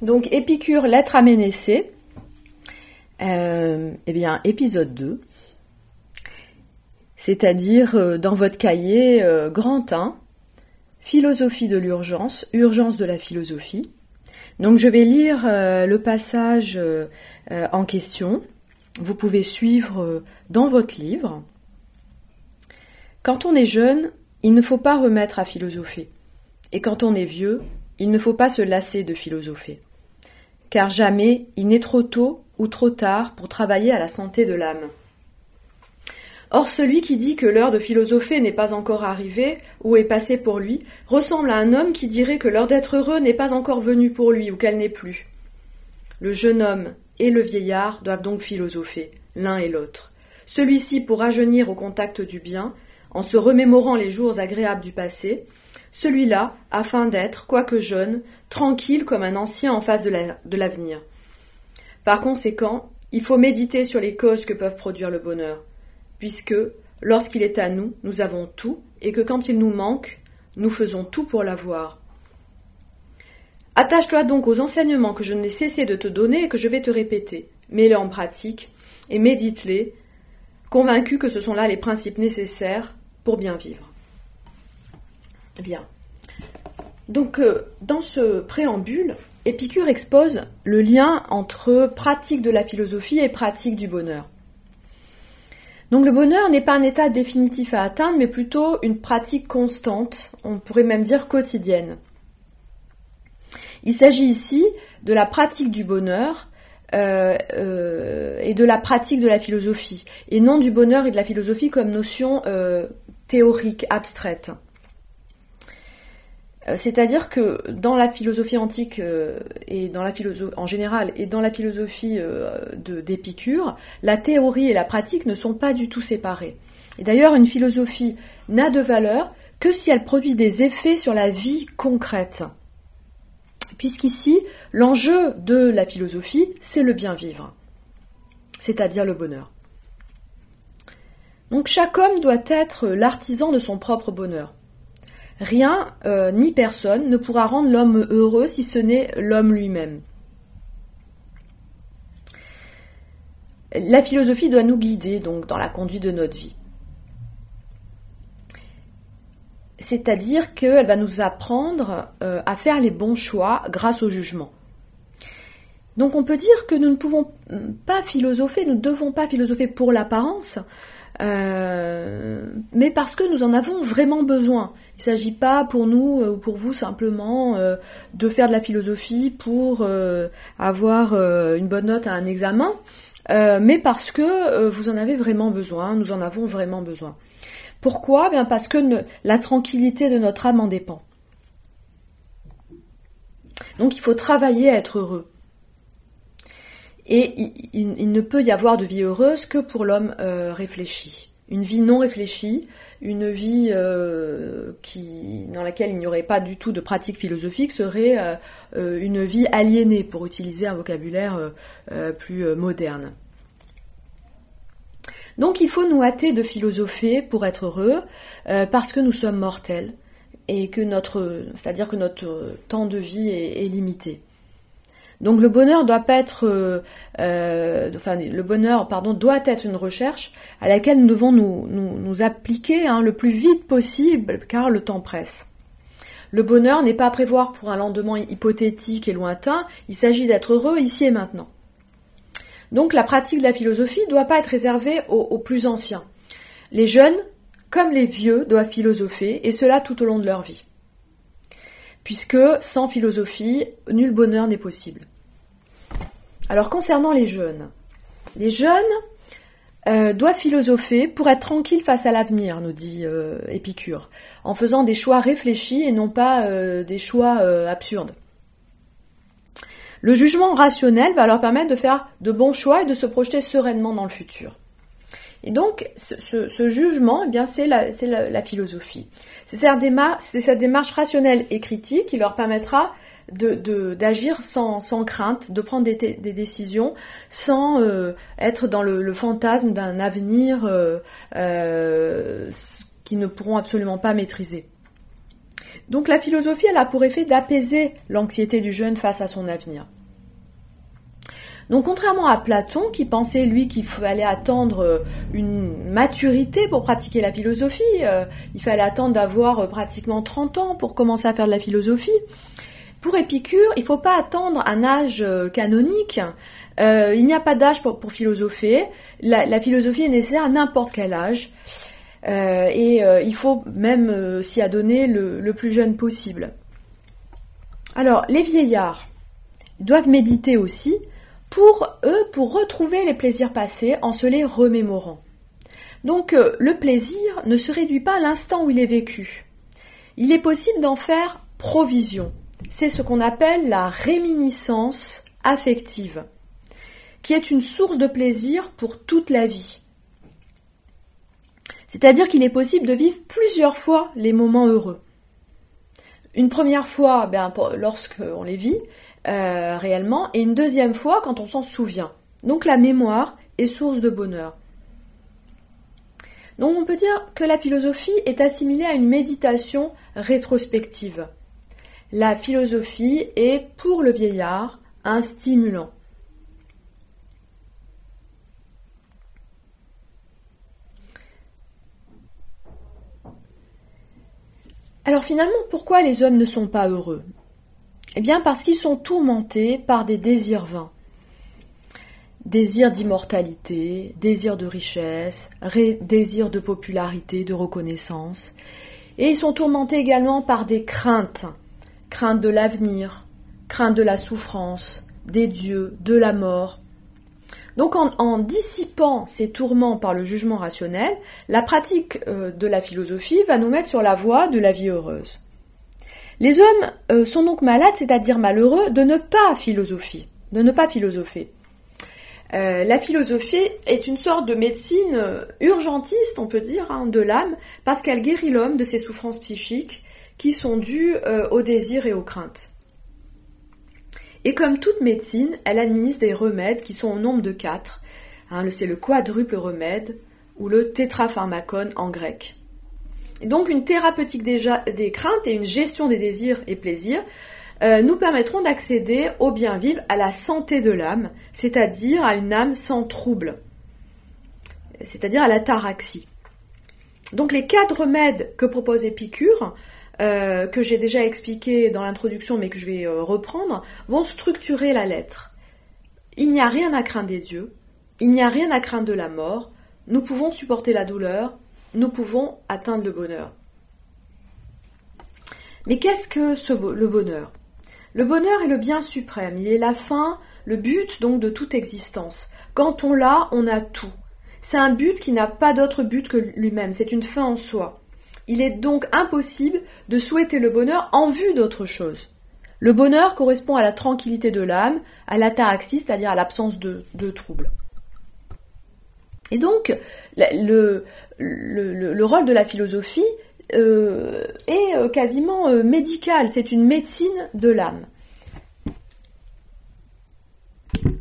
Donc Épicure, lettre à Ménécée. Euh, eh bien, épisode 2. C'est-à-dire euh, dans votre cahier euh, grand 1, philosophie de l'urgence, urgence de la philosophie. Donc je vais lire le passage en question. Vous pouvez suivre dans votre livre. Quand on est jeune, il ne faut pas remettre à philosopher. Et quand on est vieux, il ne faut pas se lasser de philosopher car jamais il n'est trop tôt ou trop tard pour travailler à la santé de l'âme. Or celui qui dit que l'heure de philosopher n'est pas encore arrivée ou est passée pour lui ressemble à un homme qui dirait que l'heure d'être heureux n'est pas encore venue pour lui ou qu'elle n'est plus. Le jeune homme et le vieillard doivent donc philosopher, l'un et l'autre. Celui-ci pour rajeunir au contact du bien, en se remémorant les jours agréables du passé, celui-là afin d'être, quoique jeune, tranquille comme un ancien en face de l'avenir. Par conséquent, il faut méditer sur les causes que peuvent produire le bonheur, puisque, lorsqu'il est à nous, nous avons tout, et que quand il nous manque, nous faisons tout pour l'avoir. Attache-toi donc aux enseignements que je n'ai cessé de te donner et que je vais te répéter. Mets-les en pratique et médite-les, convaincu que ce sont là les principes nécessaires pour bien vivre. Bien. Donc, euh, dans ce préambule, Épicure expose le lien entre pratique de la philosophie et pratique du bonheur. Donc le bonheur n'est pas un état définitif à atteindre, mais plutôt une pratique constante, on pourrait même dire quotidienne. Il s'agit ici de la pratique du bonheur euh, euh, et de la pratique de la philosophie, et non du bonheur et de la philosophie comme notion théorique, abstraite. Euh, c'est-à-dire que dans la philosophie antique euh, et en général et dans la philosophie euh, d'Épicure, la théorie et la pratique ne sont pas du tout séparées. Et d'ailleurs, une philosophie n'a de valeur que si elle produit des effets sur la vie concrète. Puisqu'ici, l'enjeu de la philosophie, c'est le bien vivre, c'est-à-dire le bonheur. Donc chaque homme doit être l'artisan de son propre bonheur. Rien euh, ni personne ne pourra rendre l'homme heureux si ce n'est l'homme lui-même. La philosophie doit nous guider donc dans la conduite de notre vie. C'est-à-dire qu'elle va nous apprendre euh, à faire les bons choix grâce au jugement. Donc on peut dire que nous ne pouvons pas philosopher, nous ne devons pas philosopher pour l'apparence, euh, mais parce que nous en avons vraiment besoin. Il ne s'agit pas pour nous euh, ou pour vous simplement euh, de faire de la philosophie pour avoir une bonne note à un examen, mais parce que vous en avez vraiment besoin, nous en avons vraiment besoin. Pourquoi? Bien parce que la tranquillité de notre âme en dépend. Donc il faut travailler à être heureux. Et il, ne peut y avoir de vie heureuse que pour l'homme euh, réfléchi. Une vie non réfléchie, une vie euh, dans laquelle il n'y aurait pas du tout de pratique philosophique serait euh, une vie aliénée, pour utiliser un vocabulaire plus moderne. Donc il faut nous hâter de philosopher pour être heureux, parce que nous sommes mortels et que notre, c'est-à-dire que notre temps de vie est limité. Donc le bonheur doit pas être, euh, euh, enfin le bonheur, pardon, doit être une recherche à laquelle nous devons nous, appliquer hein, le plus vite possible, car le temps presse. Le bonheur n'est pas à prévoir pour un lendemain hypothétique et lointain. Il s'agit d'être heureux ici et maintenant. Donc la pratique de la philosophie ne doit pas être réservée aux plus anciens. Les jeunes, comme les vieux, doivent philosopher, et cela tout au long de leur vie puisque sans philosophie, nul bonheur n'est possible. Alors concernant les jeunes, les jeunes euh, doivent philosopher pour être tranquilles face à l'avenir, nous dit euh, Épicure, en faisant des choix réfléchis et non pas euh, des choix absurdes. Le jugement rationnel va leur permettre de faire de bons choix et de se projeter sereinement dans le futur. Et donc, ce, jugement, eh c'est la, philosophie. C'est cette, démarche, rationnelle et critique qui leur permettra d'agir sans, crainte, de prendre des, décisions sans euh, être dans le, fantasme d'un avenir euh, euh, qu'ils ne pourront absolument pas maîtriser. Donc la philosophie, elle a pour effet d'apaiser l'anxiété du jeune face à son avenir. Donc contrairement à Platon, qui pensait lui qu'il fallait attendre euh, une maturité pour pratiquer la philosophie, il fallait attendre d'avoir pratiquement 30 ans pour commencer à faire de la philosophie, pour Épicure, il ne faut pas attendre un âge canonique. il n'y a pas d'âge pour, philosopher. La, philosophie est nécessaire à n'importe quel âge. et il faut même s'y adonner le, le plus jeune possible. Alors, les vieillards doivent méditer aussi, pour eux, pour retrouver les plaisirs passés en se les remémorant. Donc euh, le plaisir ne se réduit pas à l'instant où il est vécu. Il est possible d'en faire provision. C'est ce qu'on appelle la réminiscence affective, qui est une source de plaisir pour toute la vie. C'est-à-dire qu'il est possible de vivre plusieurs fois les moments heureux. Une première fois, ben, lorsqu'on les vit, euh, réellement, et une deuxième fois quand on s'en souvient. Donc la mémoire est source de bonheur. Donc on peut dire que la philosophie est assimilée à une méditation rétrospective. La philosophie est, pour le vieillard, un stimulant. Alors finalement, pourquoi les hommes ne sont pas heureux? Eh bien parce qu'ils sont tourmentés par des désirs vains. Désirs d'immortalité, désirs de richesse, désirs de popularité, de reconnaissance. Et ils sont tourmentés également par des craintes. Crainte de l'avenir, crainte de la souffrance, des dieux, de la mort. Donc en, dissipant ces tourments par le jugement rationnel, la pratique euh, de la philosophie va nous mettre sur la voie de la vie heureuse. Les hommes euh, sont donc malades, c'est-à-dire malheureux, de ne pas philosopher, de ne pas philosopher. Euh, la philosophie est une sorte de médecine urgentiste, on peut dire, hein, de l'âme, parce qu'elle guérit l'homme de ses souffrances psychiques qui sont dues aux désirs et aux craintes. Et comme toute médecine, elle administre des remèdes qui sont au nombre de quatre. Hein, c'est le quadruple remède ou le tétrapharmacone en grec donc une thérapeutique des, craintes et une gestion des désirs et plaisirs euh, nous permettront d'accéder au bien vivre, à la santé de l'âme, c'est-à-dire à une âme sans trouble, c'est-à-dire à la taraxie. Donc les quatre remèdes que propose Épicure, euh, que j'ai déjà expliqué dans l'introduction mais que je vais euh, reprendre, vont structurer la lettre. Il n'y a rien à craindre des dieux, il n'y a rien à craindre de la mort, nous pouvons supporter la douleur, nous pouvons atteindre le bonheur. Mais qu'est-ce que le bonheur? Le bonheur est le bien suprême, il est la fin, le but donc de toute existence. Quand on l'a, on a tout. C'est un but qui n'a pas d'autre but que lui-même, c'est une fin en soi. Il est donc impossible de souhaiter le bonheur en vue d'autre chose. Le bonheur correspond à la tranquillité de l'âme, à l'ataraxie, c'est-à-dire à, l'absence de, troubles. Et donc, le, le, rôle de la philosophie euh, est euh, quasiment euh, médical, c'est une médecine de l'âme.